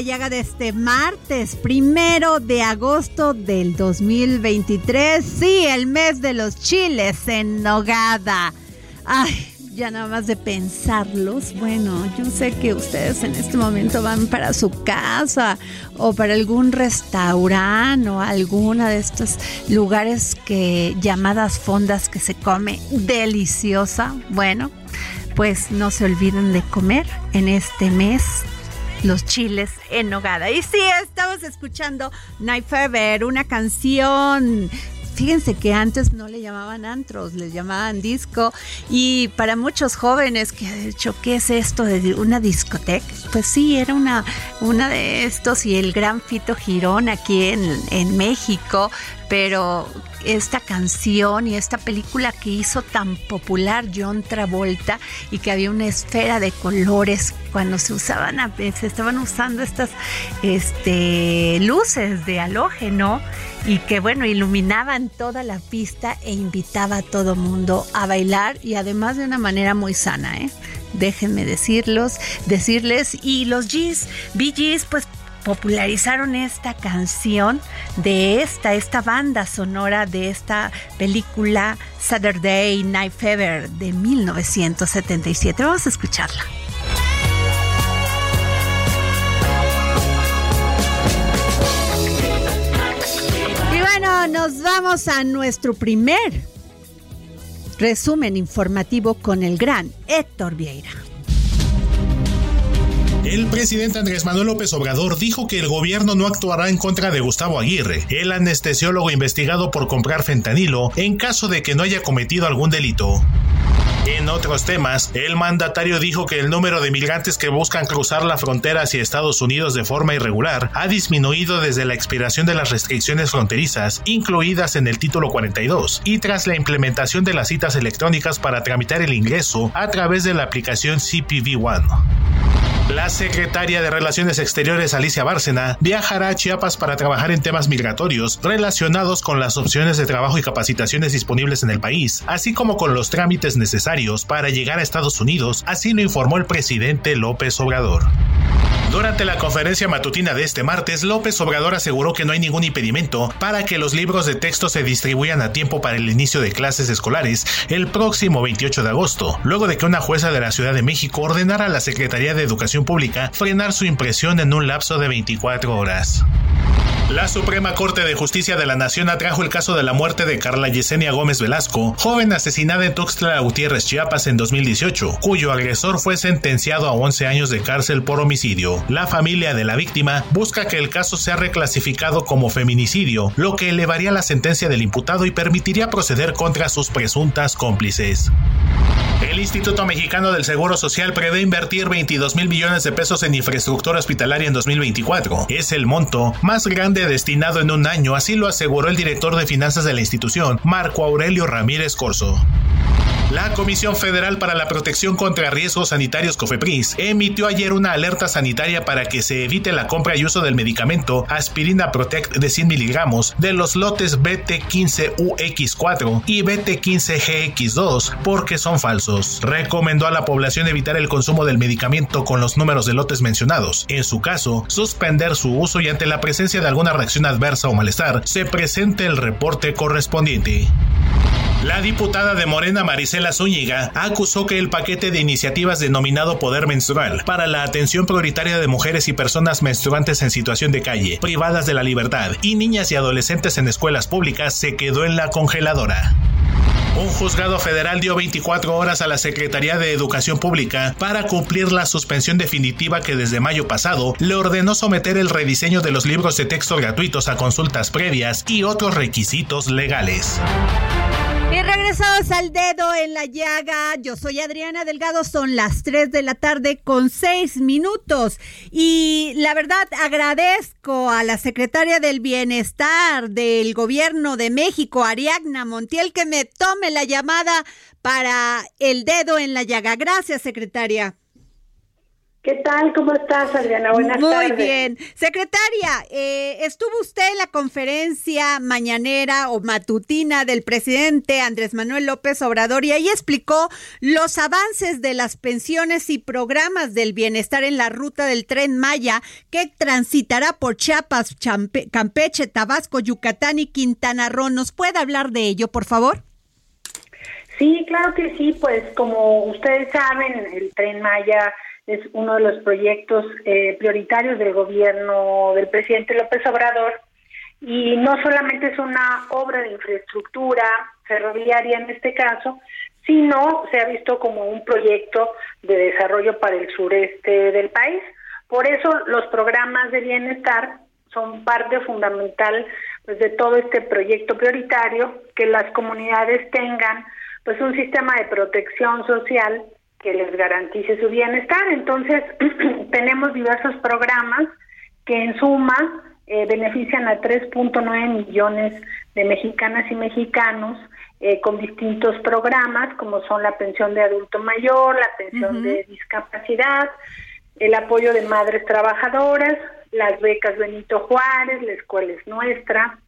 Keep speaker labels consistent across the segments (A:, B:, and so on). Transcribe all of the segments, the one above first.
A: La llaga de este martes, primero de agosto del 2023. Sí, el mes de los chiles en nogada. Ay, ya nada más de pensarlos. Bueno, yo sé que ustedes en este momento van para su casa o para algún restaurante o alguna de estos lugares que llamadas fondas que se come deliciosa. Bueno, pues no se olviden de comer en este mes los chiles en nogada. Y sí, estamos escuchando Night Fever, una canción. Fíjense que antes no le llamaban antros, le llamaban disco. Y para muchos jóvenes que han dicho, ¿qué es esto de una discoteca? Pues sí, era una, una de estos y el gran Fito Girón aquí en, en México. Pero esta canción y esta película que hizo tan popular John Travolta y que había una esfera de colores cuando se usaban, se estaban usando estas este, luces de halógeno y que bueno, iluminaban toda la pista e invitaba a todo mundo a bailar y además de una manera muy sana, ¿eh? Déjenme decirlos, decirles y los G's, Gees, pues popularizaron esta canción de esta, esta banda sonora de esta película Saturday Night Fever de 1977. Vamos a escucharla. Y bueno, nos vamos a nuestro primer resumen informativo con el gran Héctor Vieira.
B: El presidente Andrés Manuel López Obrador dijo que el gobierno no actuará en contra de Gustavo Aguirre, el anestesiólogo investigado por comprar fentanilo, en caso de que no haya cometido algún delito. En otros temas, el mandatario dijo que el número de migrantes que buscan cruzar la frontera hacia Estados Unidos de forma irregular ha disminuido desde la expiración de las restricciones fronterizas incluidas en el título 42 y tras la implementación de las citas electrónicas para tramitar el ingreso a través de la aplicación CPV One. La secretaria de Relaciones Exteriores Alicia Bárcena viajará a Chiapas para trabajar en temas migratorios relacionados con las opciones de trabajo y capacitaciones disponibles en el país, así como con los trámites necesarios para llegar a Estados Unidos, así lo informó el presidente López Obrador. Durante la conferencia matutina de este martes, López Obrador aseguró que no hay ningún impedimento para que los libros de texto se distribuyan a tiempo para el inicio de clases escolares el próximo 28 de agosto, luego de que una jueza de la Ciudad de México ordenara a la Secretaría de Educación Pública frenar su impresión en un lapso de 24 horas. La Suprema Corte de Justicia de la Nación atrajo el caso de la muerte de Carla Yesenia Gómez Velasco, joven asesinada en Tuxtla Gutiérrez, Chiapas en 2018, cuyo agresor fue sentenciado a 11 años de cárcel por homicidio. La familia de la víctima busca que el caso sea reclasificado como feminicidio, lo que elevaría la sentencia del imputado y permitiría proceder contra sus presuntas cómplices. El Instituto Mexicano del Seguro Social prevé invertir 22 mil millones de pesos en infraestructura hospitalaria en 2024. Es el monto más grande destinado en un año, así lo aseguró el director de finanzas de la institución, Marco Aurelio Ramírez Corso. La Comisión Federal para la Protección contra Riesgos Sanitarios COFEPRIS emitió ayer una alerta sanitaria para que se evite la compra y uso del medicamento Aspirina Protect de 100 miligramos de los lotes BT15UX4 y BT15GX2 porque son falsos. Recomendó a la población evitar el consumo del medicamento con los números de lotes mencionados. En su caso, suspender su uso y ante la presencia de alguna reacción adversa o malestar, se presente el reporte correspondiente. La diputada de Morena Marisela Zúñiga acusó que el paquete de iniciativas denominado Poder Menstrual para la atención prioritaria de mujeres y personas menstruantes en situación de calle, privadas de la libertad y niñas y adolescentes en escuelas públicas se quedó en la congeladora. Un juzgado federal dio 24 horas a la Secretaría de Educación Pública para cumplir la suspensión definitiva que desde mayo pasado le ordenó someter el rediseño de los libros de texto gratuitos a consultas previas y otros requisitos legales.
A: Y regresamos al dedo en la llaga. Yo soy Adriana Delgado, son las 3 de la tarde con 6 minutos. Y la verdad agradezco a la secretaria del Bienestar del Gobierno de México, Ariadna Montiel, que me tome la llamada para el dedo en la llaga. Gracias, secretaria.
C: ¿Qué tal? ¿Cómo estás, Adriana? Buenas tardes.
A: Muy bien. Secretaria, eh, estuvo usted en la conferencia mañanera o matutina del presidente Andrés Manuel López Obrador y ahí explicó los avances de las pensiones y programas del bienestar en la ruta del tren Maya que transitará por Chiapas, Campeche, Tabasco, Yucatán y Quintana Roo. ¿Nos puede hablar de ello, por favor?
C: Sí, claro que sí. Pues como ustedes saben, el tren Maya es uno de los proyectos eh, prioritarios del gobierno del presidente López Obrador y no solamente es una obra de infraestructura ferroviaria en este caso, sino se ha visto como un proyecto de desarrollo para el sureste del país. Por eso los programas de bienestar son parte fundamental pues, de todo este proyecto prioritario, que las comunidades tengan pues un sistema de protección social que les garantice su bienestar. Entonces, tenemos diversos programas que en suma eh, benefician a 3.9 millones de mexicanas y mexicanos eh, con distintos programas como son la pensión de adulto mayor, la pensión de discapacidad, el apoyo de madres trabajadoras, las becas Benito Juárez, la escuela es nuestra,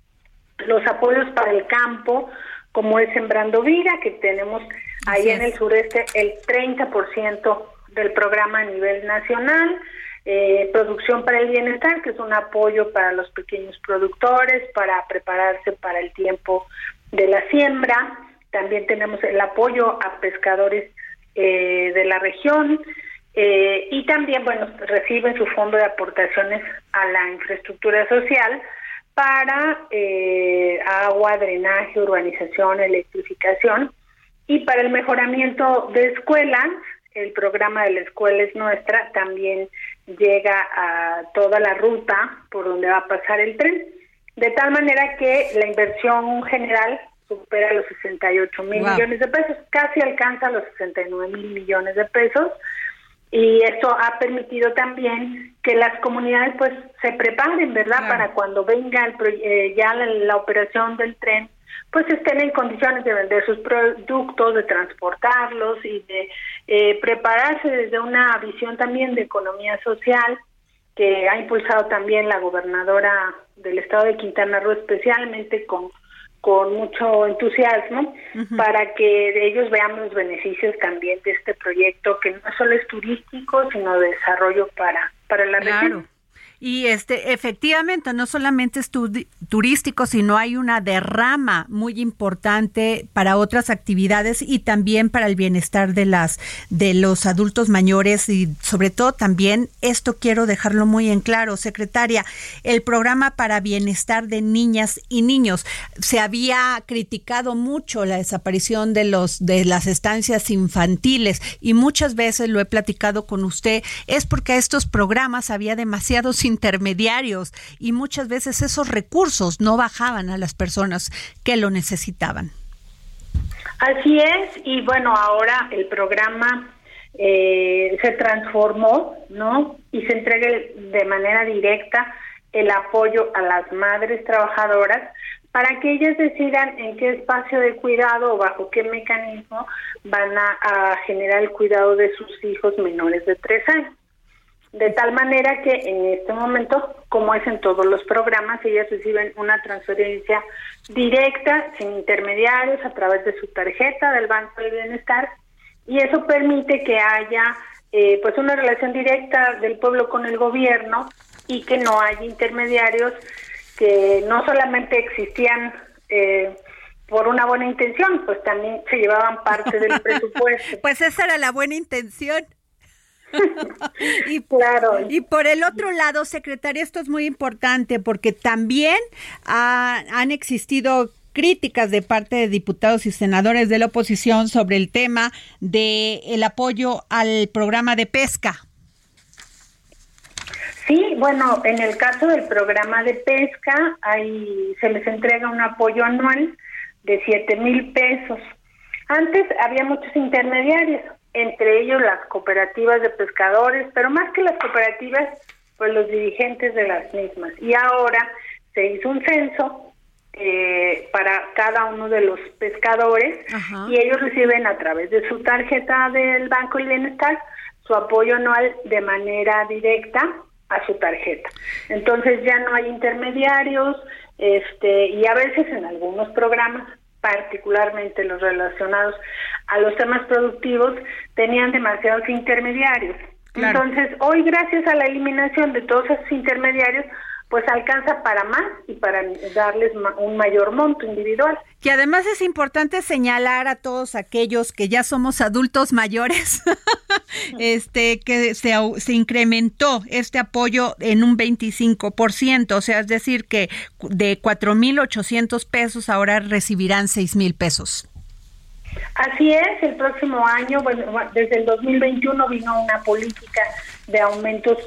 C: los apoyos para el campo, como es Sembrando Vida, que tenemos ahí en el sureste el 30% del programa a nivel nacional. Eh, producción para el bienestar, que es un apoyo para los pequeños productores, para prepararse para el tiempo de la siembra. También tenemos el apoyo a pescadores eh, de la región. Eh, y también, bueno, reciben su fondo de aportaciones a la infraestructura social para eh, agua, drenaje, urbanización, electrificación y para el mejoramiento de escuelas. El programa de la escuela es nuestra, también llega a toda la ruta por donde va a pasar el tren, de tal manera que la inversión general supera los 68 mil millones de pesos, casi alcanza los 69 mil millones de pesos y esto ha permitido también que las comunidades pues se preparen, ¿verdad? Para cuando venga el eh, ya la, operación del tren, pues estén en condiciones de vender sus productos, de transportarlos y de eh, prepararse desde una visión también de economía social que ha impulsado también la gobernadora del estado de Quintana Roo, especialmente con con mucho entusiasmo para que ellos vean los beneficios también de este proyecto que no solo es turístico, sino de desarrollo para, para la región.
A: Y este, efectivamente, no solamente es turístico, sino hay una derrama muy importante para otras actividades y también para el bienestar de las de los adultos mayores y sobre todo también esto quiero dejarlo muy en claro, secretaria, el programa para bienestar de niñas y niños. Se había criticado mucho la desaparición de los de las estancias infantiles y muchas veces lo he platicado con usted, es porque a estos programas había demasiados intermediarios y muchas veces esos recursos no bajaban a las personas que lo necesitaban.
C: Así es, y bueno, ahora el programa eh, se transformó, ¿no? Y se entrega de manera directa el apoyo a las madres trabajadoras para que ellas decidan en qué espacio de cuidado o bajo qué mecanismo van a, a generar el cuidado de sus hijos menores de tres años. De tal manera que en este momento, como es en todos los programas, ellas reciben una transferencia directa, sin intermediarios, a través de su tarjeta del Banco de Bienestar, y eso permite que haya eh, pues una relación directa del pueblo con el gobierno y que no haya intermediarios que no solamente existían eh, por una buena intención, pues también se llevaban parte del presupuesto.
A: pues esa era la buena intención. Y, claro. y por el otro lado, secretaria, esto es muy importante porque también han existido críticas de parte de diputados y senadores de la oposición sobre el tema de el apoyo al programa de pesca.
C: Sí, bueno, en el caso del programa de pesca, ahí se les entrega un apoyo anual de 7 mil pesos. Antes había muchos intermediarios, entre ellos las cooperativas de pescadores, pero más que las cooperativas, pues los dirigentes de las mismas. Y ahora se hizo un censo eh, para cada uno de los pescadores y ellos reciben a través de su tarjeta del Banco del Bienestar su apoyo anual de manera directa a su tarjeta. Entonces ya no hay intermediarios, este, y a veces en algunos programas particularmente los relacionados a los temas productivos, tenían demasiados intermediarios. Entonces, hoy gracias a la eliminación de todos esos intermediarios, pues alcanza para más y para darles un mayor monto individual.
A: Que además es importante señalar a todos aquellos que ya somos adultos mayores, este que se, se incrementó este apoyo en un 25%, o sea, es decir, que de 4.800 pesos ahora recibirán 6.000 pesos.
C: Así es, el próximo año, bueno, desde el 2021 vino una política de aumentos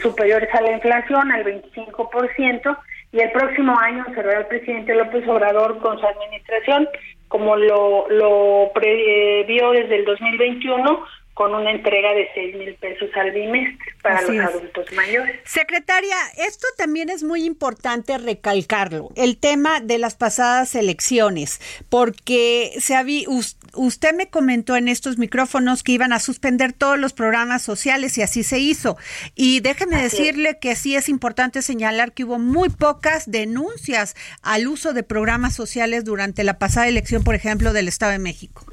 C: superiores a la inflación, al 25%, y el próximo año cerrará el presidente López Obrador con su administración, como lo, lo previó desde el 2021, con una entrega de seis mil pesos al bimestre para los adultos mayores.
A: Secretaria, esto también es muy importante recalcarlo, el tema de las pasadas elecciones, porque se había, usted me comentó en estos micrófonos que iban a suspender todos los programas sociales y así se hizo. Y déjeme decirle que sí es importante señalar que hubo muy pocas denuncias al uso de programas sociales durante la pasada elección, por ejemplo, del Estado de México.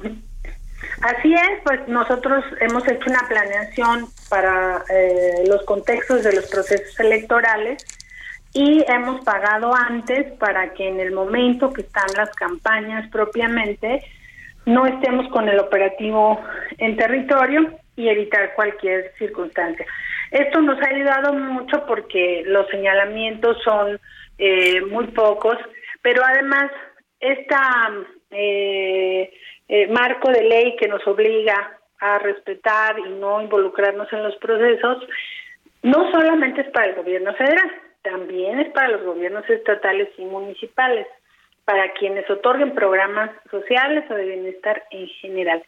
C: Así es, pues nosotros hemos hecho una planeación para eh, los contextos de los procesos electorales y hemos pagado antes para que en el momento que están las campañas propiamente no estemos con el operativo en territorio y evitar cualquier circunstancia. Esto nos ha ayudado mucho porque los señalamientos son eh, muy pocos, pero además esta eh, eh, marco de ley que nos obliga a respetar y no involucrarnos en los procesos, no solamente es para el gobierno federal, también es para los gobiernos estatales y municipales, para quienes otorguen programas sociales o de bienestar en general.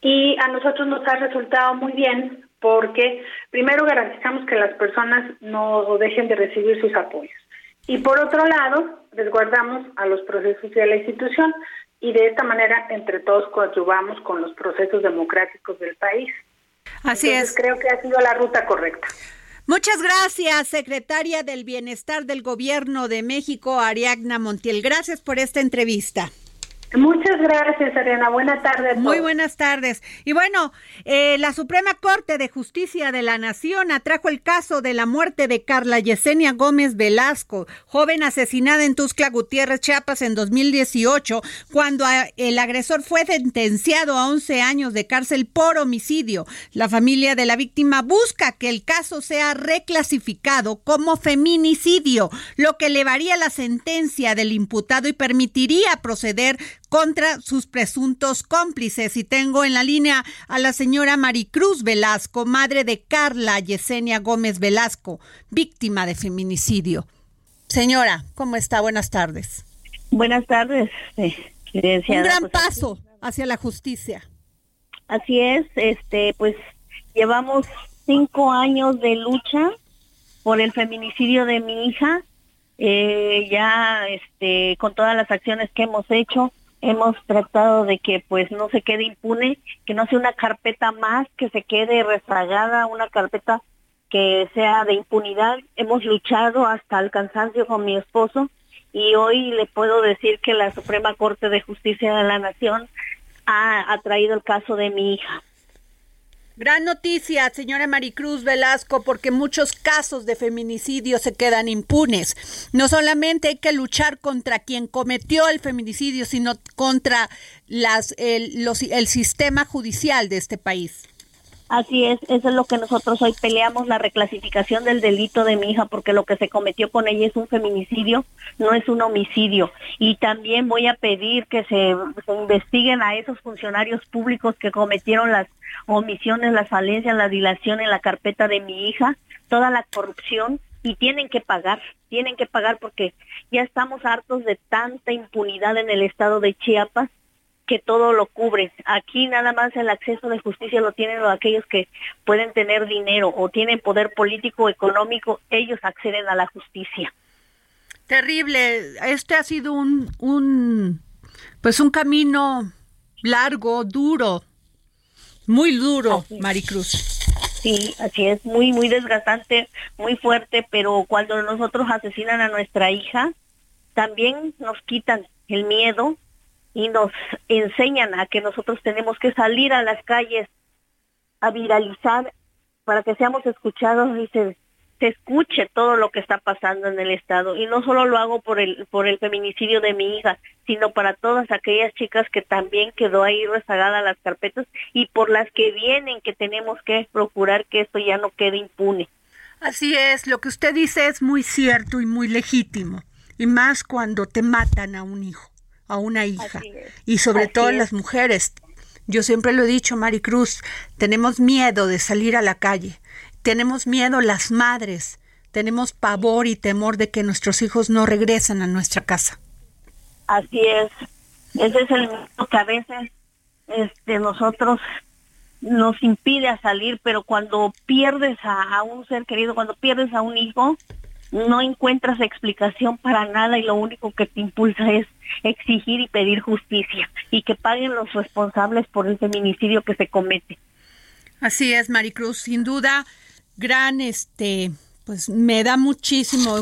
C: Y a nosotros nos ha resultado muy bien porque primero garantizamos que las personas no dejen de recibir sus apoyos. Y por otro lado, resguardamos a los procesos y a la institución y de esta manera entre todos coadyuvamos con los procesos democráticos del país.
A: Así es.
C: Creo que ha sido la ruta correcta.
A: Muchas gracias, secretaria del Bienestar del Gobierno de México, Ariadna Montiel. Gracias por esta entrevista.
C: Muchas gracias, Ariana. Buenas tardes.
A: Muy buenas tardes. Y bueno, eh, la Suprema Corte de Justicia de la Nación atrajo el caso de la muerte de Carla Yesenia Gómez Velasco, joven asesinada en Tuscla Gutiérrez, Chiapas, en 2018, cuando el agresor fue sentenciado a 11 años de cárcel por homicidio. La familia de la víctima busca que el caso sea reclasificado como feminicidio, lo que elevaría la sentencia del imputado y permitiría proceder contra sus presuntos cómplices. Y tengo en la línea a la señora Maricruz Velasco, madre de Carla Yesenia Gómez Velasco, víctima de feminicidio. Señora, ¿cómo está? Buenas tardes.
D: Buenas tardes.
A: Un gran pues, paso hacia la justicia.
D: Así es, este, pues llevamos cinco años de lucha por el feminicidio de mi hija. Eh, ya, este, con todas las acciones que hemos hecho, hemos tratado de que pues no se quede impune, que no sea una carpeta más, que se quede rezagada, una carpeta que sea de impunidad. Hemos luchado hasta el cansancio con mi esposo y hoy le puedo decir que la Suprema Corte de Justicia de la Nación ha, ha traído el caso de mi hija.
A: Gran noticia, señora Maricruz Velasco, porque muchos casos de feminicidio se quedan impunes. No solamente hay que luchar contra quien cometió el feminicidio, sino contra las, el, el sistema judicial de este país.
D: Así es, eso es lo que nosotros hoy peleamos, la reclasificación del delito de mi hija, porque lo que se cometió con ella es un feminicidio, no es un homicidio. Y también voy a pedir que se, investiguen a esos funcionarios públicos que cometieron las omisiones, las falencias, la dilación en la carpeta de mi hija, toda la corrupción, y tienen que pagar, tienen que pagar porque ya estamos hartos de tanta impunidad en el estado de Chiapas que todo lo cubre. Aquí nada más el acceso de justicia lo tienen aquellos que pueden tener dinero o tienen poder político económico, ellos acceden a la justicia.
A: Terrible. Este ha sido un, un pues un camino largo, duro, muy duro, Maricruz.
D: Sí, así es, muy, muy desgastante, muy fuerte, pero cuando nosotros asesinan a nuestra hija, también nos quitan el miedo, y nos enseñan a que nosotros tenemos que salir a las calles a viralizar para que seamos escuchados y se, se escuche todo lo que está pasando en el estado. Y no solo lo hago por el por el feminicidio de mi hija sino para todas aquellas chicas que también quedó ahí rezagada las carpetas y por las que vienen que tenemos que procurar que esto ya no quede impune.
A: Así es lo que usted dice es muy cierto y muy legítimo y más cuando te matan a un hijo a una hija. Y sobre todo las mujeres. Yo siempre lo he dicho, Maricruz, tenemos miedo de salir a la calle. Tenemos miedo las madres. Tenemos pavor y temor de que nuestros hijos no regresen a nuestra casa.
D: Así es. Ese es el miedo que a veces este, nosotros nos impide a salir, pero cuando pierdes a, un ser querido, cuando pierdes a un hijo, no encuentras explicación para nada y lo único que te impulsa es exigir y pedir justicia y que paguen los responsables por el feminicidio que se comete.
A: Así es, Maricruz, sin duda, gran este, pues me da muchísimo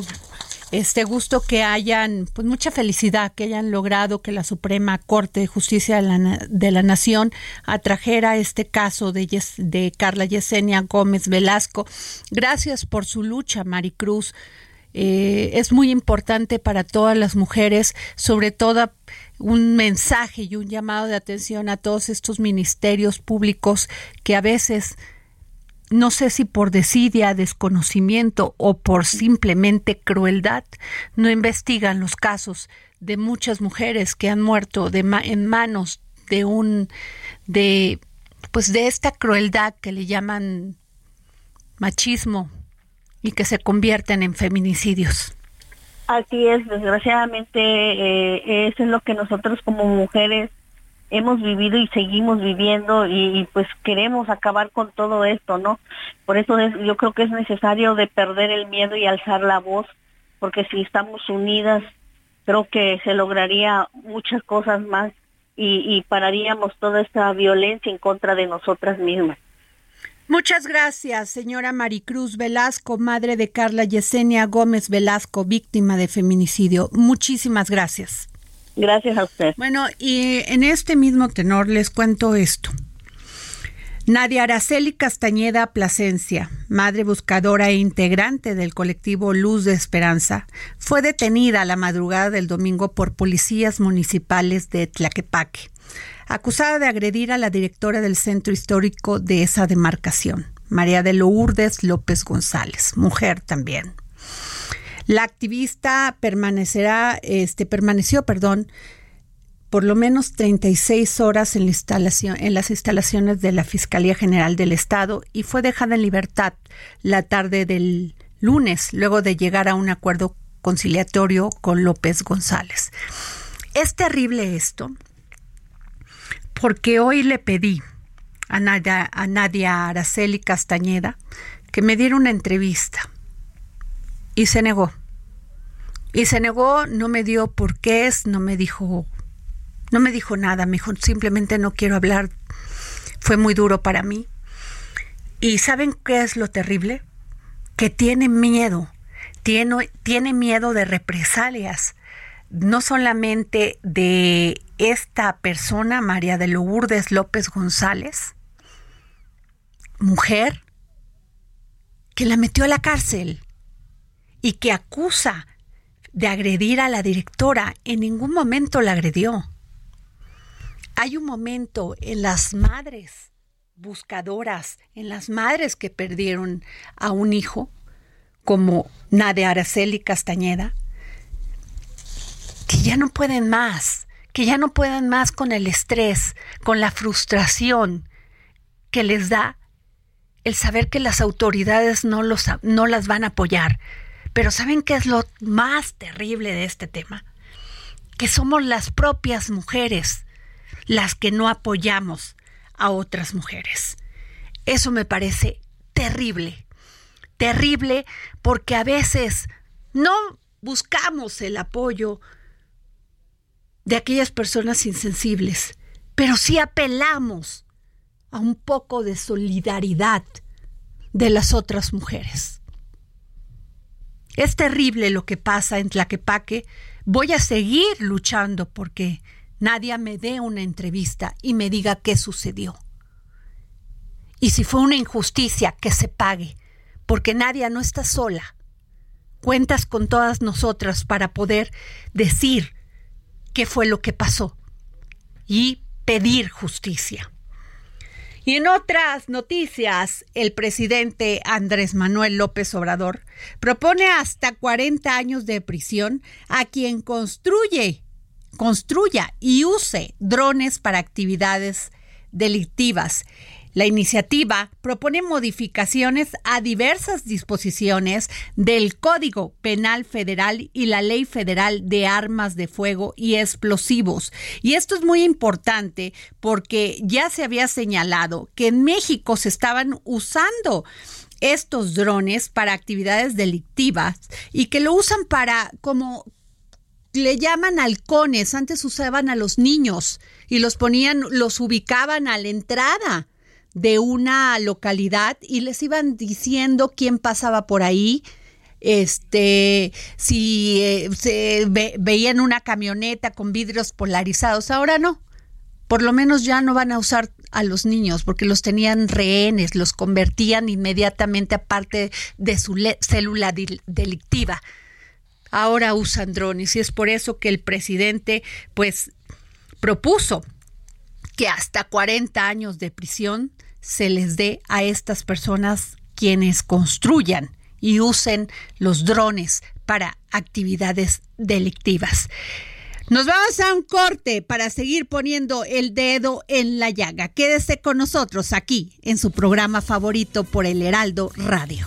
A: este gusto que hayan, pues mucha felicidad que hayan logrado que la Suprema Corte de Justicia de la, de la Nación atrajera este caso de, de Carla Yesenia Gómez Velasco. Gracias por su lucha, Maricruz. Eh, es muy importante para todas las mujeres, sobre todo un mensaje y un llamado de atención a todos estos ministerios públicos que a veces no sé si por desidia, desconocimiento o por simplemente crueldad, no investigan los casos de muchas mujeres que han muerto de en manos de un de pues de esta crueldad que le llaman machismo y que se convierten en feminicidios.
D: Así es, desgraciadamente eh, eso es lo que nosotros como mujeres hemos vivido y seguimos viviendo y, pues queremos acabar con todo esto, ¿no? Por eso es, yo creo que es necesario de perder el miedo y alzar la voz, porque si estamos unidas, creo que se lograría muchas cosas más y, y pararíamos toda esta violencia en contra de nosotras mismas.
A: Muchas gracias, señora Maricruz Velasco, madre de Carla Yesenia Gómez Velasco, víctima de feminicidio. Muchísimas gracias.
D: Gracias a usted.
A: Bueno, y en este mismo tenor les cuento esto. Nadia Araceli Castañeda Plasencia, madre buscadora e integrante del colectivo Luz de Esperanza, fue detenida a la madrugada del domingo por policías municipales de Tlaquepaque acusada de agredir a la directora del centro histórico de esa demarcación, María de Lourdes López González, mujer también. La activista permanecerá, este, permaneció, perdón, por lo menos 36 horas en, la instalación, en las instalaciones de la Fiscalía General del Estado y fue dejada en libertad la tarde del lunes, luego de llegar a un acuerdo conciliatorio con López González. Es terrible esto, porque hoy le pedí a Nadia, a Nadia Araceli Castañeda que me diera una entrevista y se negó. Y se negó, no me dio por qué es, no me dijo, no me dijo nada, me dijo simplemente no quiero hablar. Fue muy duro para mí. ¿Y saben qué es lo terrible? Que tiene miedo, tiene, tiene miedo de represalias, no solamente de esta persona, María de Lourdes López González, mujer, que la metió a la cárcel y que acusa de agredir a la directora, en ningún momento la agredió. Hay un momento en las madres buscadoras, en las madres que perdieron a un hijo, como Nadia Araceli Castañeda, que ya no pueden más que ya no puedan más con el estrés, con la frustración que les da el saber que las autoridades no, los, no las van a apoyar. Pero ¿saben qué es lo más terrible de este tema? Que somos las propias mujeres las que no apoyamos a otras mujeres. Eso me parece terrible, terrible porque a veces no buscamos el apoyo de aquellas personas insensibles, pero sí apelamos a un poco de solidaridad de las otras mujeres. Es terrible lo que pasa en Tlaquepaque. Voy a seguir luchando porque nadie me dé una entrevista y me diga qué sucedió. Y si fue una injusticia, que se pague, porque nadie no está sola. Cuentas con todas nosotras para poder decir qué fue lo que pasó y pedir justicia. Y en otras noticias, el presidente Andrés Manuel López Obrador propone hasta 40 años de prisión a quien construye, construya y use drones para actividades delictivas la iniciativa propone modificaciones a diversas disposiciones del Código Penal Federal y la Ley Federal de Armas de Fuego y Explosivos. Y esto es muy importante porque ya se había señalado que en México se estaban usando estos drones para actividades delictivas y que lo usan para como le llaman halcones, antes usaban a los niños y los ponían, los ubicaban a la entrada de una localidad y les iban diciendo quién pasaba por ahí, este, si eh, se veían una camioneta con vidrios polarizados, ahora no. Por lo menos ya no van a usar a los niños porque los tenían rehenes, los convertían inmediatamente a parte de su célula delictiva. Ahora usan drones y es por eso que el presidente pues propuso que hasta 40 años de prisión se les dé a estas personas quienes construyan y usen los drones para actividades delictivas. Nos vamos a un corte para seguir poniendo el dedo en la llaga. Quédese con nosotros aquí en su programa favorito por el Heraldo Radio.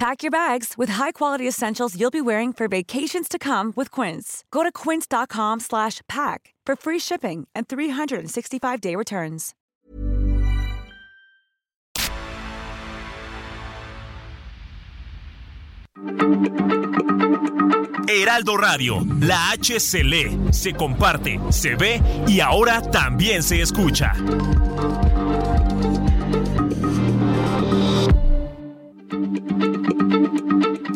E: Pack your bags with high-quality essentials you'll be wearing for vacations to come with Quince. Go to quince.com slash pack for free shipping and 365-day returns.
F: Heraldo Radio, la H se comparte, se ve y ahora también se escucha.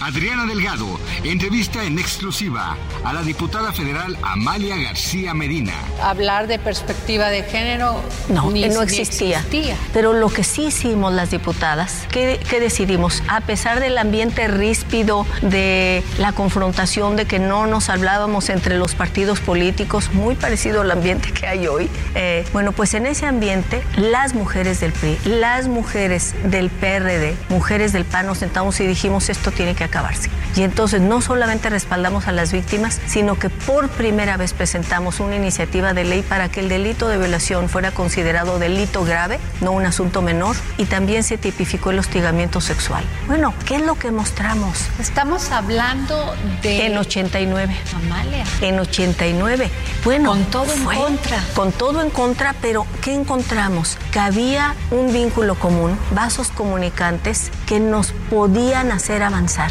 G: Adriana Delgado entrevista en exclusiva a la diputada federal Amalia García Medina.
H: Hablar de perspectiva de género
I: no, no existía. Pero lo que sí hicimos las diputadas, ¿qué, decidimos? A pesar del ambiente ríspido, de la confrontación, de que no nos hablábamos entre los partidos políticos, muy parecido al ambiente que hay hoy, eh, bueno, pues en ese ambiente las mujeres del PRI, las mujeres del PRD, mujeres del PAN nos sentamos y dijimos esto tiene que acabarse. Y entonces no solamente respaldamos a las víctimas, sino que por primera vez presentamos una iniciativa de ley para que el delito de violación fuera considerado delito grave, no un asunto menor, y también se tipificó el hostigamiento sexual. Bueno, ¿qué es lo que mostramos?
H: Estamos hablando de...
I: En 89.
H: Amalia.
I: En 89. Bueno.
H: Con todo en contra.
I: Con todo en contra, pero ¿qué encontramos? Que había un vínculo común, vasos comunicantes que nos podían hacer avanzar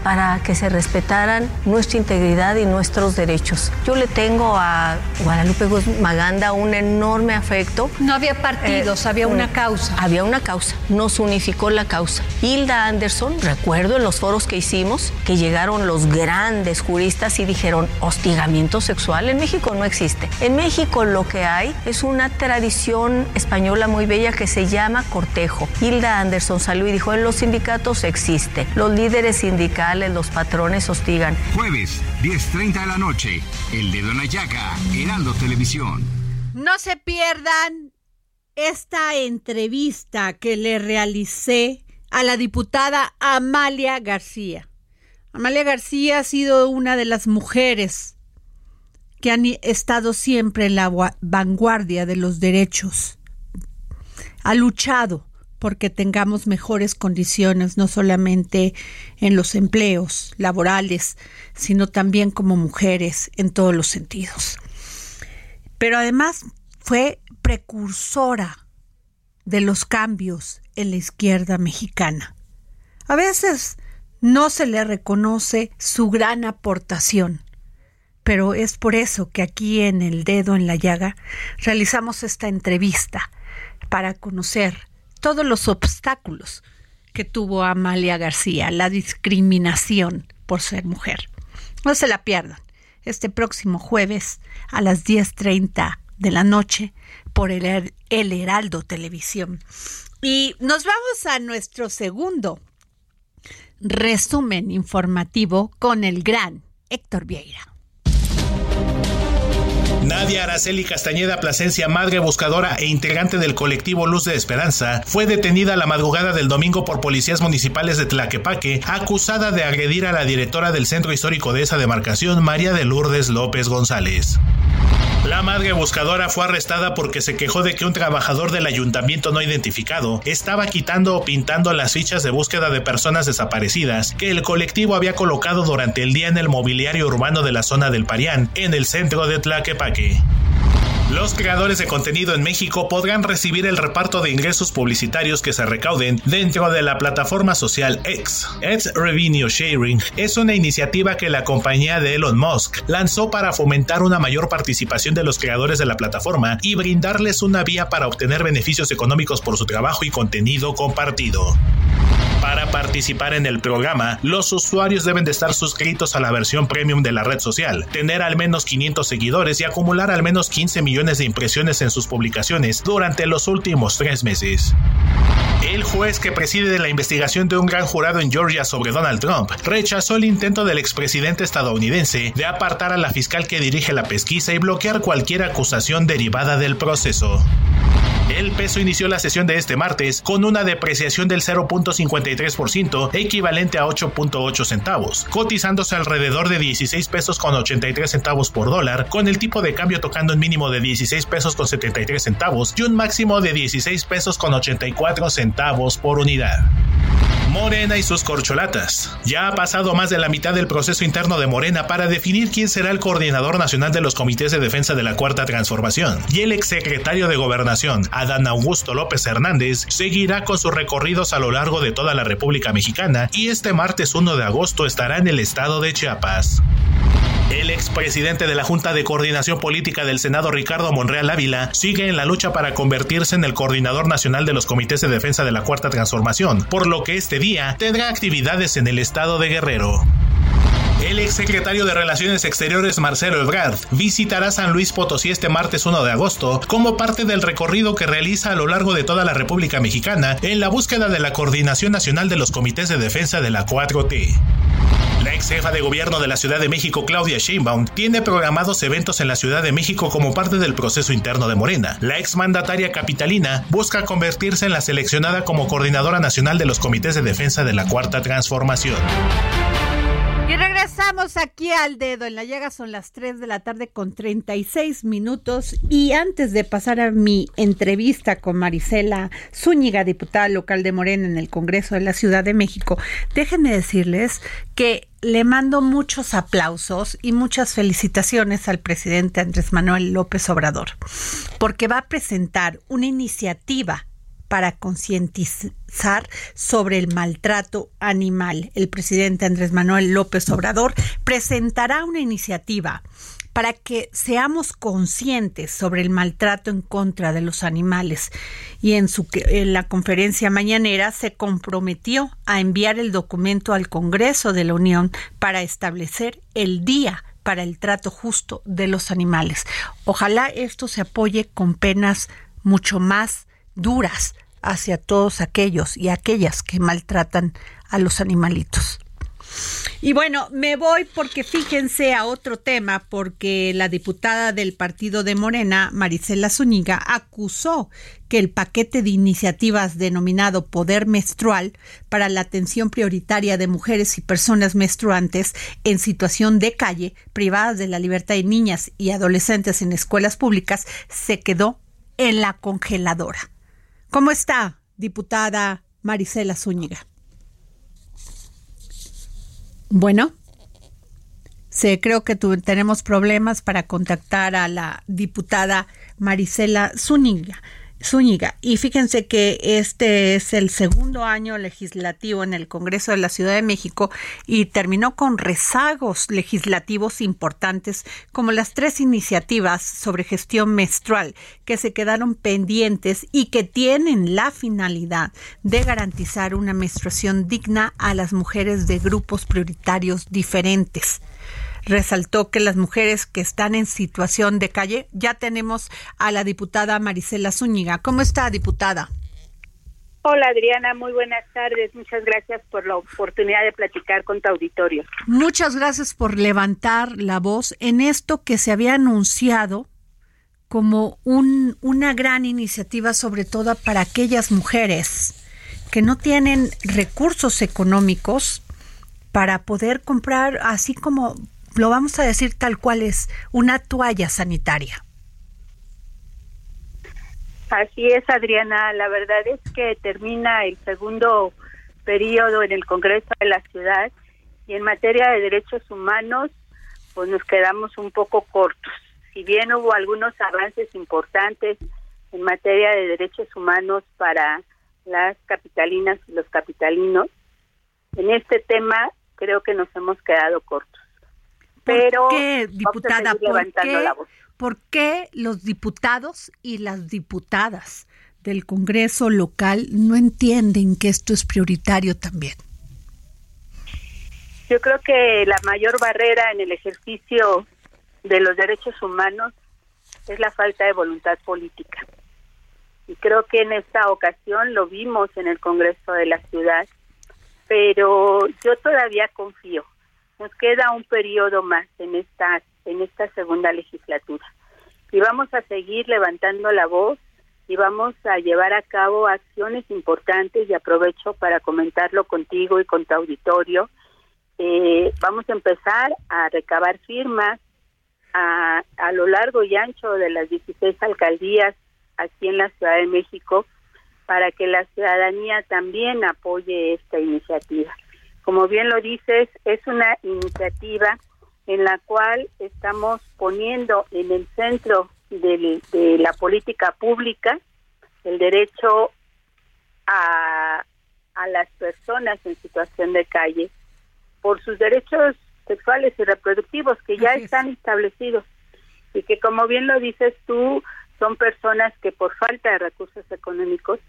I: para que se respetaran nuestra integridad y nuestros derechos. Yo le tengo a Guadalupe Maganda un enorme afecto.
H: No había partidos, eh, había una causa.
I: Había una causa, nos unificó la causa. Hilda Anderson, recuerdo en los foros que hicimos, que llegaron los grandes juristas y dijeron, hostigamiento sexual en México no existe. En México lo que hay es una tradición española muy bella que se llama cortejo. Hilda Anderson salió y dijo, en los sindicatos existe. Los líderes sindicales los patrones hostigan.
G: Jueves, 10.30 de la noche, El Dedo en la Llaga, Heraldo Televisión.
A: No se pierdan esta entrevista que le realicé a la diputada Amalia García. Amalia García ha sido una de las mujeres que han estado siempre en la vanguardia de los derechos. Ha luchado porque tengamos mejores condiciones, no solamente en los empleos laborales, sino también como mujeres en todos los sentidos. Pero además fue precursora de los cambios en la izquierda mexicana. A veces no se le reconoce su gran aportación, pero es por eso que aquí en El Dedo en la Llaga realizamos esta entrevista para conocer todos los obstáculos que tuvo Amalia García, la discriminación por ser mujer. No se la pierdan. Este próximo jueves a las 10.30 de la noche por el, el Heraldo Televisión. Y nos vamos a nuestro segundo resumen informativo con el gran Héctor Vieira.
B: Nadia Araceli Castañeda Plasencia, madre buscadora e integrante del colectivo Luz de Esperanza, fue detenida la madrugada del domingo por policías municipales de Tlaquepaque, acusada de agredir a la directora del Centro Histórico de esa demarcación, María de Lourdes López González. La madre buscadora fue arrestada porque se quejó de que un trabajador del ayuntamiento no identificado estaba quitando o pintando las fichas de búsqueda de personas desaparecidas que el colectivo había colocado durante el día en el mobiliario urbano de la zona del Parián, en el centro de Tlaquepaque. Los creadores de contenido en México podrán recibir el reparto de ingresos publicitarios que se recauden dentro de la plataforma social X. X Revenue Sharing es una iniciativa que la compañía de Elon Musk lanzó para fomentar una mayor participación de los creadores de la plataforma y brindarles una vía para obtener beneficios económicos por su trabajo y contenido compartido. Para participar en el programa, los usuarios deben de estar suscritos a la versión premium de la red social, tener al menos 500 seguidores y acumular al menos 15 millones de impresiones en sus publicaciones durante los últimos tres meses. El juez que preside la investigación de un gran jurado en Georgia sobre Donald Trump rechazó el intento del expresidente estadounidense de apartar a la fiscal que dirige la pesquisa y bloquear cualquier acusación derivada del proceso. El peso inició la sesión de este martes con una depreciación del 0.53%, equivalente a 8.8 centavos, cotizándose alrededor de 16 pesos con 83 centavos por dólar, con el tipo de cambio tocando un mínimo de 16 pesos con 73 centavos y un máximo de 16 pesos con 84 centavos por unidad. Morena y sus corcholatas. Ya ha pasado más de la mitad del proceso interno de Morena para definir quién será el coordinador nacional de los comités de defensa de la Cuarta Transformación. Y el exsecretario de Gobernación, Adán Augusto López Hernández, seguirá con sus recorridos a lo largo de toda la República Mexicana y este martes 1 de agosto estará en el estado de Chiapas. El expresidente de la Junta de Coordinación Política del Senado, Ricardo Monreal Ávila, sigue en la lucha para convertirse en el coordinador nacional de los comités de defensa de la Cuarta Transformación, por lo que este día tendrá actividades en el estado de Guerrero. El exsecretario de Relaciones Exteriores Marcelo Ebrard visitará San Luis Potosí este martes 1 de agosto como parte del recorrido que realiza a lo largo de toda la República Mexicana en la búsqueda de la coordinación nacional de los comités de defensa de la 4T. La ex jefa de gobierno de la Ciudad de México, Claudia Sheinbaum, tiene programados eventos en la Ciudad de México como parte del proceso interno de Morena. La ex mandataria capitalina busca convertirse en la seleccionada como coordinadora nacional de los comités de defensa de la Cuarta Transformación.
A: Y regresamos aquí al dedo. En la llaga, son las 3 de la tarde con 36 minutos. Y antes de pasar a mi entrevista con Marisela Zúñiga, diputada local de Morena en el Congreso de la Ciudad de México, déjenme decirles que le mando muchos aplausos y muchas felicitaciones al presidente Andrés Manuel López Obrador, porque va a presentar una iniciativa para concientizar sobre el maltrato animal. El presidente Andrés Manuel López Obrador presentará una iniciativa para que seamos conscientes sobre el maltrato en contra de los animales. Y en, su, la conferencia mañanera se comprometió a enviar el documento al Congreso de la Unión para establecer el día para el trato justo de los animales. Ojalá esto se apoye con penas mucho más duras hacia todos aquellos y aquellas que maltratan a los animalitos. Y bueno, me voy porque fíjense a otro tema, porque la diputada del partido de Morena, Marisela Zúñiga, acusó que el paquete de iniciativas denominado Poder Menstrual para la atención prioritaria de mujeres y personas menstruantes en situación de calle, privadas de la libertad de niñas y adolescentes en escuelas públicas, se quedó en la congeladora. ¿Cómo está, diputada Marisela Zúñiga? Bueno, sí, creo que tenemos problemas para contactar a la diputada Marisela Zúñiga. Zúñiga. Y fíjense que este es el segundo año legislativo en el Congreso de la Ciudad de México y terminó con rezagos legislativos importantes como las tres iniciativas sobre gestión menstrual que se quedaron pendientes y que tienen la finalidad de garantizar una menstruación digna a las mujeres de grupos prioritarios diferentes resaltó que las mujeres que están en situación de calle, ya tenemos a la diputada Marisela Zúñiga. ¿Cómo está, diputada?
J: Hola Adriana, muy buenas tardes. Muchas gracias por la oportunidad de platicar con tu auditorio.
A: Muchas gracias por levantar la voz en esto que se había anunciado como un, una gran iniciativa, sobre todo para aquellas mujeres que no tienen recursos económicos para poder comprar, así como lo vamos a decir tal cual es, una toalla sanitaria.
J: Así es, Adriana. La verdad es que termina el segundo periodo en el Congreso de la Ciudad y en materia de derechos humanos, pues nos quedamos un poco cortos. Si bien hubo algunos avances importantes en materia de derechos humanos para las capitalinas y los capitalinos, en este tema creo que nos hemos quedado cortos. Pero
A: ¿Por qué, diputada? ¿Por qué, ¿Por qué los diputados y las diputadas del Congreso local no entienden que esto es prioritario también?
J: Yo creo que la mayor barrera en el ejercicio de los derechos humanos es la falta de voluntad política. Y creo que en esta ocasión lo vimos en el Congreso de la Ciudad, pero yo todavía confío. Nos queda un periodo más en esta en esta segunda legislatura. Y vamos a seguir levantando la voz y vamos a llevar a cabo acciones importantes y aprovecho para comentarlo contigo y con tu auditorio. Eh, vamos a empezar a recabar firmas a, a lo largo y ancho de las 16 alcaldías aquí en la Ciudad de México para que la ciudadanía también apoye esta iniciativa. Como bien lo dices, es una iniciativa en la cual estamos poniendo en el centro de, de la política pública el derecho a, a las personas en situación de calle por sus derechos sexuales y reproductivos que ya están establecidos. Y que como bien lo dices tú son personas que por falta de recursos económicos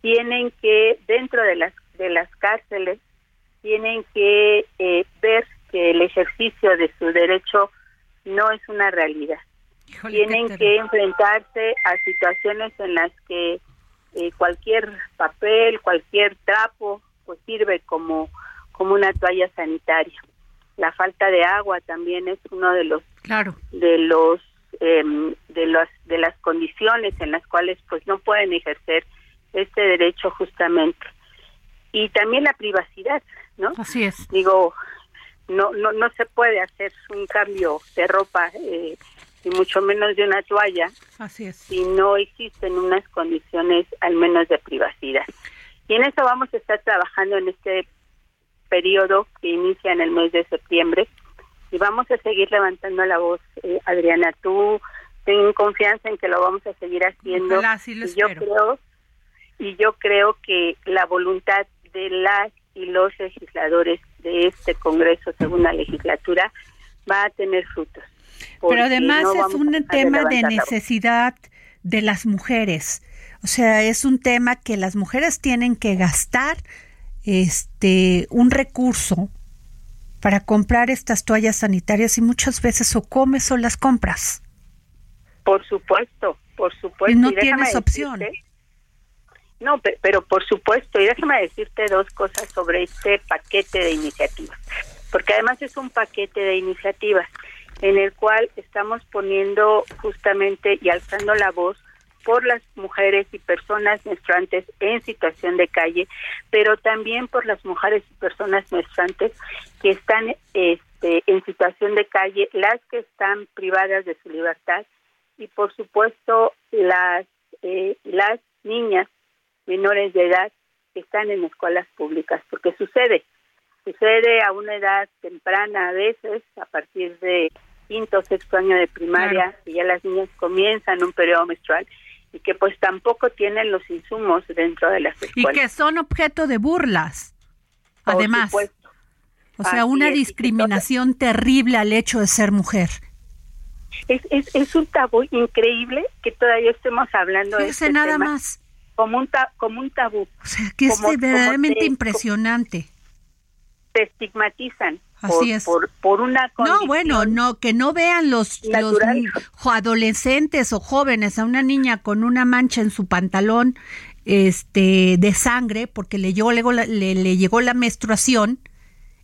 J: tienen que dentro de las de las cárceles tienen que eh, ver que el ejercicio de su derecho no es una realidad. Tienen que enfrentarse a situaciones en las que eh, cualquier papel, cualquier trapo, pues sirve como, como una toalla sanitaria. La falta de agua también es uno de los
A: claro.
J: de los eh, de las de las condiciones en las cuales pues no pueden ejercer este derecho justamente y también la privacidad no
A: así es
J: digo no no no se puede hacer un cambio de ropa eh, y mucho menos de una toalla
A: así es
J: si no existen unas condiciones al menos de privacidad y en eso vamos a estar trabajando en este periodo que inicia en el mes de septiembre y vamos a seguir levantando la voz, eh, Adriana. Tú ten confianza en que lo vamos a seguir haciendo.
A: Ojalá, sí lo
J: y yo creo y yo creo que la voluntad de las y los legisladores de este Congreso, segunda legislatura, va a tener frutos.
A: Pero además no es un tema de necesidad de las mujeres. O sea, es un tema que las mujeres tienen que gastar este un recurso para comprar estas toallas sanitarias y muchas veces o comes o las compras.
J: Por supuesto, por supuesto.
A: Y no tienes opción.
J: No, pero por supuesto, y déjame decirte dos cosas sobre este paquete de iniciativas, porque además es un paquete de iniciativas en el cual estamos poniendo justamente y alzando la voz por las mujeres y personas menstruantes en situación de calle, pero también por las mujeres y personas menstruantes que están este, en situación de calle, las que están privadas de su libertad y por supuesto las eh, las niñas menores de edad que están en escuelas públicas, porque sucede, sucede a una edad temprana a veces, a partir de quinto o sexto año de primaria, claro. y ya las niñas comienzan un periodo menstrual y que pues tampoco tienen los insumos dentro de las escuelas.
A: Y que son objeto de burlas,
J: Por
A: además.
J: Supuesto.
A: O sea,
J: Así
A: una
J: es,
A: discriminación terrible al hecho de ser mujer.
J: Es, es, es un tabú increíble que todavía estemos hablando de este
A: nada
J: tema
A: más.
J: Como un ta, como un tabú.
A: O sea, que es
J: como
A: verdaderamente
J: te-
A: impresionante.
J: Se estigmatizan
A: Así
J: por,
A: es.
J: por, por una
A: No, bueno, no, que no vean los, los adolescentes o jóvenes a una niña con una mancha en su pantalón este de sangre porque le llegó, le llegó la menstruación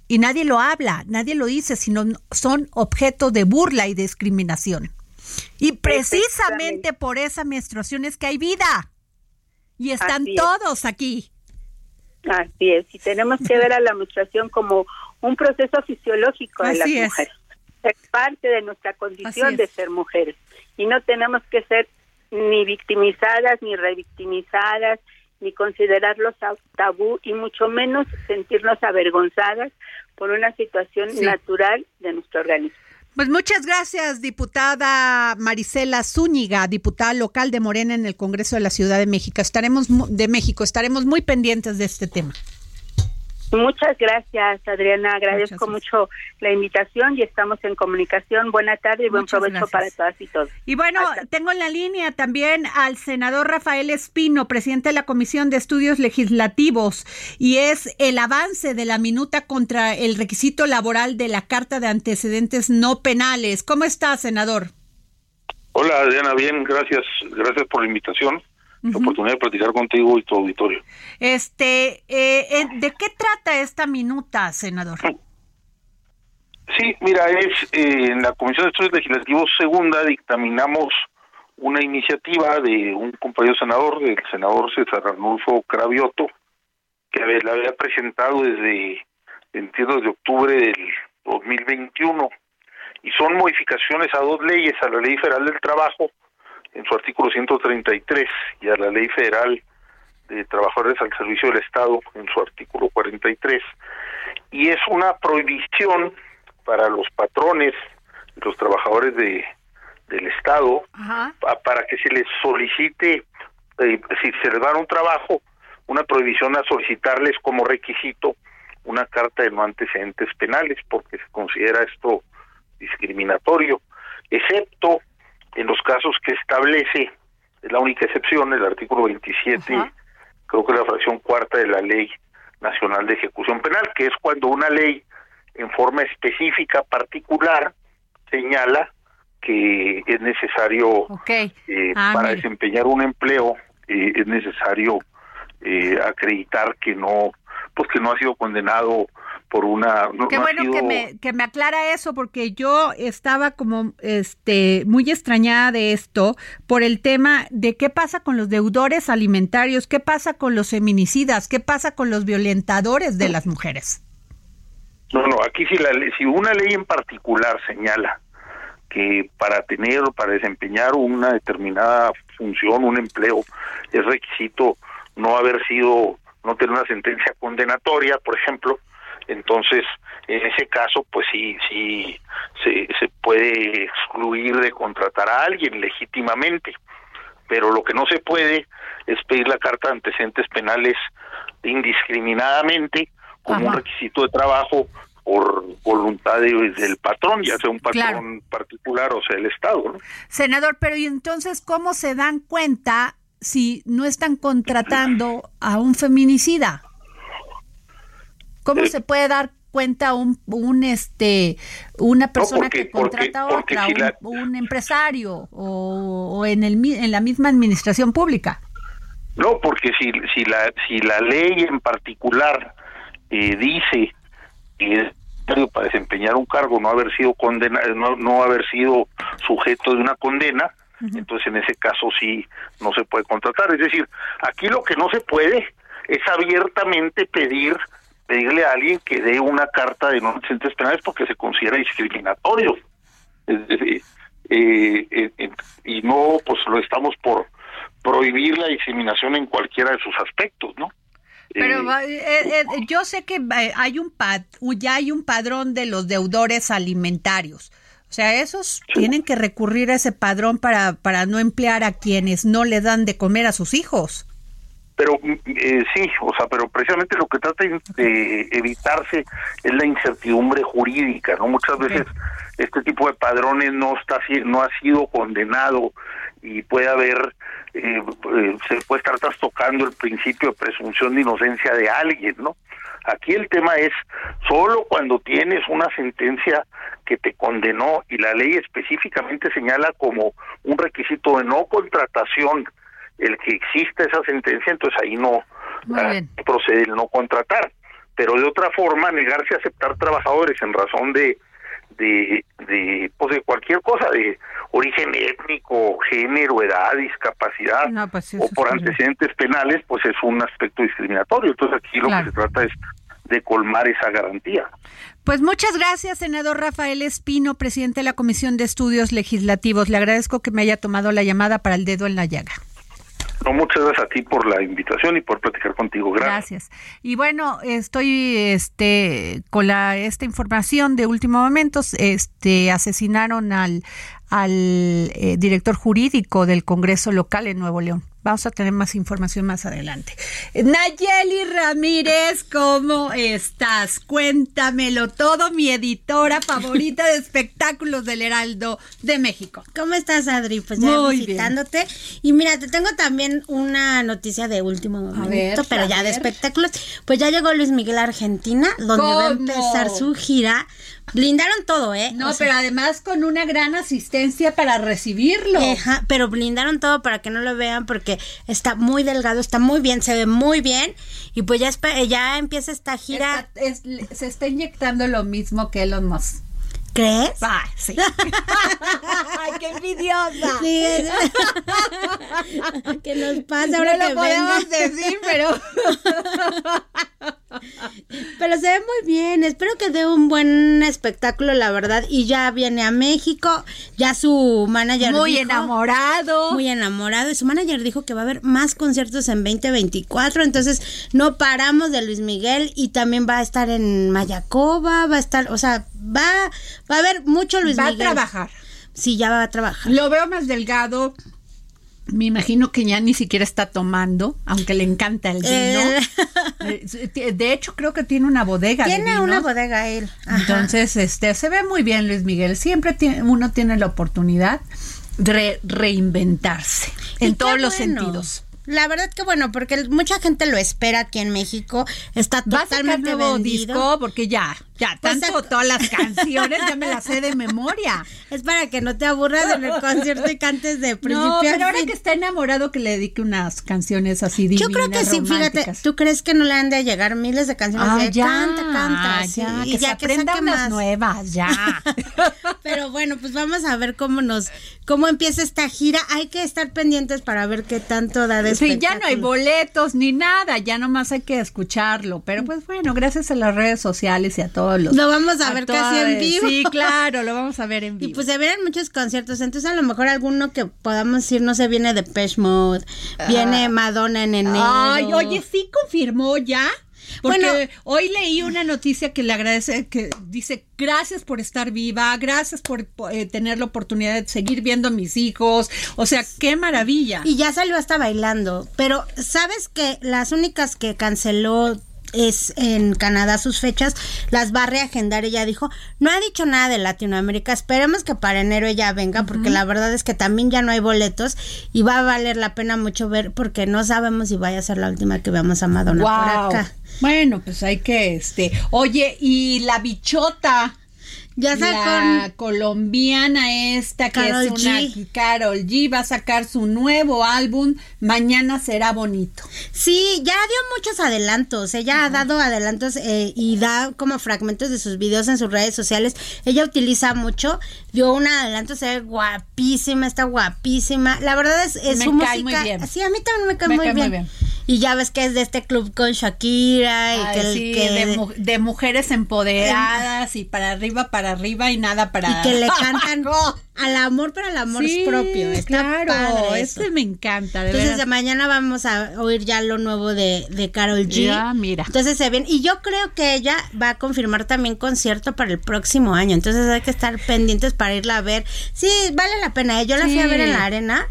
A: y nadie lo habla, nadie lo dice, sino son objeto de burla y discriminación. Y precisamente por esa menstruación es que hay vida. Y están
J: Así es.
A: todos aquí.
J: Así es, y tenemos que ver a la menstruación como un proceso fisiológico de las
A: Así es.
J: mujeres. Es parte de nuestra condición de ser mujeres y no tenemos que ser ni victimizadas, ni revictimizadas, ni considerarlos tabú y mucho menos sentirnos avergonzadas por una situación natural de nuestro organismo.
A: Pues muchas gracias, diputada Marisela Zúñiga, diputada local de Morena en el Congreso de la Ciudad de México. Estaremos de México, estaremos muy pendientes de este tema.
J: Muchas gracias, Adriana. Agradezco mucho la invitación y estamos en comunicación. Buena tarde y buen provecho para todas y todos.
A: Y bueno, tengo en la línea también al senador Rafael Espino, presidente de la Comisión de Estudios Legislativos, y es el avance de la minuta contra el requisito laboral de la Carta de Antecedentes No Penales. ¿Cómo está, senador?
K: Hola, Adriana. Bien, gracias. Gracias por la invitación la oportunidad de platicar contigo y tu auditorio.
A: Este, eh, eh, ¿de qué trata esta minuta, senador?
K: Sí, mira, es eh, en la Comisión de Estudios Legislativos Segunda dictaminamos una iniciativa de un compañero senador, del senador César Arnulfo Cravioto, que la había presentado desde, entiendo, de octubre del 2021, y son modificaciones a dos leyes, a la Ley Federal del Trabajo en su artículo 133 y a la Ley Federal de Trabajadores al Servicio del Estado en su artículo 43. Y es una prohibición para los patrones, los trabajadores de, del Estado, para que se les solicite, eh, si se les da un trabajo, una prohibición a solicitarles como requisito una carta de no antecedentes penales, porque se considera esto discriminatorio, excepto en los casos que establece, es la única excepción, el artículo 27, creo que es la fracción cuarta de la Ley Nacional de Ejecución Penal, que es cuando una ley en forma específica, particular, señala que es necesario eh, ah, para desempeñar un empleo eh, es necesario eh, acreditar que no pues que no ha sido condenado por una
A: qué bueno que me que me aclara eso porque yo estaba como este muy extrañada de esto por el tema de qué pasa con los deudores alimentarios qué pasa con los feminicidas qué pasa con los violentadores de las mujeres.
K: No no aquí si la si una ley en particular señala que para tener para desempeñar una determinada función un empleo es requisito no haber sido no tener una sentencia condenatoria por ejemplo entonces en ese caso pues sí sí se, se puede excluir de contratar a alguien legítimamente pero lo que no se puede es pedir la carta de antecedentes penales indiscriminadamente como un requisito de trabajo por voluntad del patrón, ya sea un patrón particular o sea el Estado.
A: Senador, pero ¿y entonces cómo se dan cuenta si no están contratando a un feminicida? ¿Cómo se puede dar cuenta un, un este una persona que contrata a otra, un, empresario o, en el en la misma administración pública?
K: No, porque si si la si la ley en particular eh, dice que es para desempeñar un cargo no haber sido condenado no, no haber sido sujeto de una condena entonces en ese caso sí no se puede contratar. Es decir aquí lo que no se puede es abiertamente pedir pedirle a alguien que dé una carta de no antecedentes penales porque se considera discriminatorio. Eh, eh, y no, pues lo estamos por prohibir la discriminación en cualquiera de sus aspectos, ¿no?
A: Pero eh, yo sé que hay un pad, ya hay un padrón de los deudores alimentarios. O sea, esos tienen que recurrir a ese padrón para, para no emplear a quienes no le dan de comer a sus hijos.
K: Pero eh, sí, o sea, pero precisamente lo que trata de evitarse es la incertidumbre jurídica, ¿no? Muchas veces este tipo de padrones no está no ha sido condenado y puede haber eh, eh, se puede estar trastocando el principio de presunción de inocencia de alguien, ¿no? Aquí el tema es solo cuando tienes una sentencia que te condenó y la ley específicamente señala como un requisito de no contratación el que exista esa sentencia, entonces ahí no procede el no contratar. Pero de otra forma, negarse a aceptar trabajadores en razón de de, de, pues de cualquier cosa, de origen étnico, género, edad, discapacidad pues o por antecedentes penales, pues es un aspecto discriminatorio. Entonces aquí lo que se trata es de colmar esa garantía.
A: Pues muchas gracias, senador Rafael Espino, presidente de la Comisión de Estudios Legislativos. Le agradezco que me haya tomado la llamada para el dedo en la llaga.
K: No, muchas gracias a ti por la invitación y por platicar contigo. Gracias.
A: Gracias. Y bueno, estoy este con la esta información de último momento, este asesinaron al al eh, director jurídico del Congreso local en Nuevo León. Vamos a tener más información más adelante. Nayeli Ramírez, ¿cómo estás? Cuéntamelo todo, mi editora favorita de espectáculos del Heraldo de México.
L: ¿Cómo estás, Adri? Pues ya
A: Muy
L: visitándote. Y mira, te tengo también una noticia de último momento,
A: ver,
L: pero ya de espectáculos. Pues ya llegó Luis Miguel a Argentina, donde va a empezar su gira. Blindaron todo, ¿eh?
A: No,
L: O sea,
A: pero además con una gran asistencia para recibirlo.
L: Ajá, pero blindaron todo para que no lo vean porque está muy delgado, está muy bien, se ve muy bien y pues ya espe- ya empieza esta gira.
A: Está- es- se está inyectando lo mismo que Elon Musk.
L: ¿Crees?
A: Ah, sí. Ay, qué envidiosa.
L: Sí, es- que nos pasa ahora
A: no
L: que
A: lo podemos
L: venga.
A: decir, pero
L: Pero se ve muy bien, espero que dé un buen espectáculo, la verdad. Y ya viene a México, ya su manager
A: muy
L: dijo-
A: enamorado.
L: Muy enamorado. Y su manager dijo que va a haber más conciertos en 2024. Entonces, no paramos de Luis Miguel. Y también va a estar en Mayacoba. Va a estar, o sea, va, va a haber mucho Luis
A: Va a
L: Miguel.
A: trabajar.
L: Sí, ya va a trabajar.
A: Lo veo más delgado. Me imagino que ya ni siquiera está tomando, aunque le encanta el vino. Eh, De hecho, creo que tiene una bodega. de
L: Tiene una bodega él. Ajá.
A: Entonces, este, se ve muy bien Luis Miguel. Siempre tiene, uno tiene la oportunidad de re- reinventarse en todos los sentidos.
L: La verdad que bueno, porque mucha gente lo espera aquí en México. Está
A: Va a sacar
L: totalmente
A: nuevo
L: vendido.
A: disco porque ya, ya,
L: Pues,
A: tanto todas las canciones ya me las sé de memoria.
L: Es para que no te aburras en el concierto y cantes de principio
A: No, pero ahora que está enamorado que le dedique unas canciones así divinas,
L: Yo creo que sí, fíjate. ¿tú crees que no le han de llegar miles de canciones?
A: Ah,
L: de
A: ya,
L: canta, canta, sí,
A: ya,
L: y
A: que
L: ya
A: aprenda unas
L: más.
A: nuevas, ya.
L: Pero bueno, pues vamos a ver cómo nos, cómo empieza esta gira. Hay que estar pendientes para ver qué tanto da de
A: Sí, ya no hay boletos ni nada, ya nomás hay que escucharlo. Pero pues bueno, gracias a las redes sociales y a todos los.
L: Lo vamos a ver casi en vivo.
A: Sí, claro, lo vamos a ver en
L: Y
A: vivo.
L: pues se vienen muchos conciertos, entonces a lo mejor alguno que podamos decir, no sé, viene de Mode, viene Madonna en enero.
A: Ay, oye, sí confirmó ya. Porque
L: Bueno.
A: hoy leí una noticia que le agradece, que dice, gracias por estar viva, gracias por eh, tener la oportunidad de seguir viendo a mis hijos. O sea, qué maravilla.
L: Y ya salió hasta bailando. Pero, ¿sabes que Las únicas que canceló es en Canadá sus fechas, las va a reagendar. Ella dijo, no ha dicho nada de Latinoamérica, esperemos que para enero ella venga, porque la verdad es que también ya no hay boletos y va a valer la pena mucho ver, porque no sabemos si vaya a ser la última que veamos a Madonna por
A: Guau.
L: acá.
A: Bueno, pues hay que, este, oye, y la bichota.
L: Ya
A: La colombiana esta que es una
L: G.
A: Carol G va a sacar su nuevo álbum Mañana será bonito.
L: Sí, ya dio muchos adelantos. Ella ha dado adelantos eh, y da como fragmentos de sus videos en sus redes sociales. Ella utiliza mucho. Dio un adelanto, se ve guapísima, está guapísima. La verdad es, es
A: Me
L: su
A: cae
L: música.
A: muy bien.
L: Sí, a mí también me cae,
A: Me
L: muy,
A: cae muy
L: bien. Y ya ves que es de este club con Shakira y
A: Ay,
L: que, el-
A: sí,
L: que
A: de, mu- de mujeres empoderadas y para arriba, para arriba y nada para
L: y que le cantan al amor, pero al amor
A: Sí,
L: propio. Está
A: claro,
L: padre eso.
A: este me encanta, de
L: Entonces de mañana vamos a oír ya lo nuevo de, de Carol G.
A: Ya, mira.
L: Entonces se viene. Y yo creo que ella va a confirmar también concierto para el próximo año. Entonces hay que estar pendientes para irla a ver. Sí, vale la pena. ¿eh? Yo la fui a ver en la arena.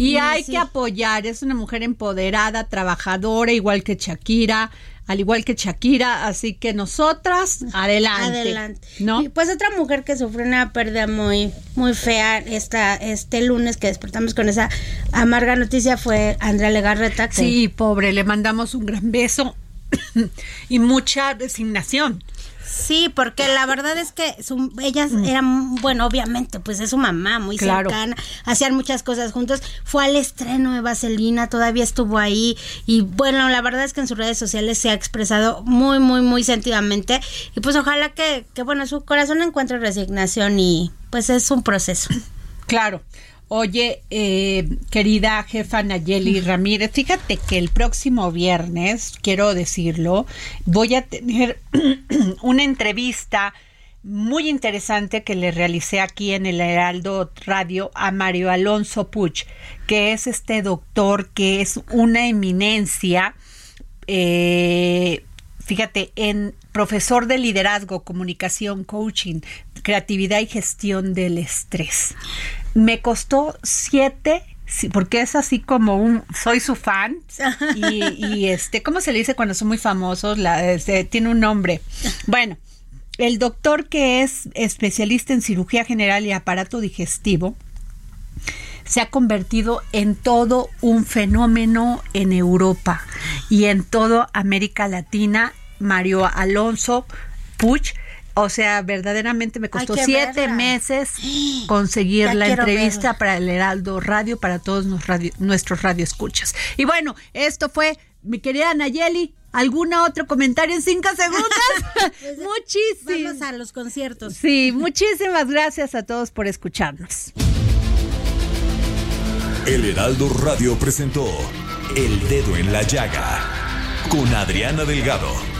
L: Y
A: hay
L: sí.
A: que apoyar, es una mujer empoderada, trabajadora, igual que Shakira, al igual que Shakira, así que nosotras, adelante.
L: Adelante.
A: ¿No?
L: Y pues otra mujer que sufrió una pérdida muy, muy fea esta, este lunes que despertamos con esa amarga noticia fue Andrea Legarreta. que-
A: Sí, pobre, le mandamos un gran beso y mucha resignación.
L: Sí, porque la verdad es que su- ellas eran, bueno, obviamente, pues es su mamá, muy
A: Mm. Claro.
L: cercana, hacían muchas cosas juntos. Fue al estreno de Vaselina, todavía estuvo ahí. Y bueno, la verdad es que en sus redes sociales se ha expresado muy, muy, muy sentidamente. Y pues ojalá que, que bueno, su corazón encuentre resignación y pues es un proceso.
A: Claro. Oye, eh, querida jefa Nayeli Ramírez, fíjate que el próximo viernes, quiero decirlo, voy a tener una entrevista muy interesante que le realicé aquí en el Heraldo Radio a Mario Alonso Puch, que es este doctor que es una eminencia, eh, fíjate, en profesor de liderazgo, comunicación, coaching, creatividad y gestión del estrés. Me costó siete porque es así como un soy su fan. Y, este cómo se le dice cuando son muy famosos la, este, tiene un nombre. Bueno el doctor que es especialista en cirugía general y aparato digestivo se ha convertido en todo un fenómeno en Europa y en toda América Latina. Mario Alonso Puch, o sea, verdaderamente me costó siete meses conseguir la entrevista para el Heraldo Radio, para todos nuestros radio, nuestros radioescuchas. Y bueno, esto fue mi querida Nayeli, ¿Algún otro comentario en cinco segundos?
L: Pues,
A: muchísimas.
L: Vamos a los conciertos.
A: Sí, muchísimas gracias a todos por escucharnos.
M: El Heraldo Radio presentó El Dedo en la Llaga con Adriana Delgado.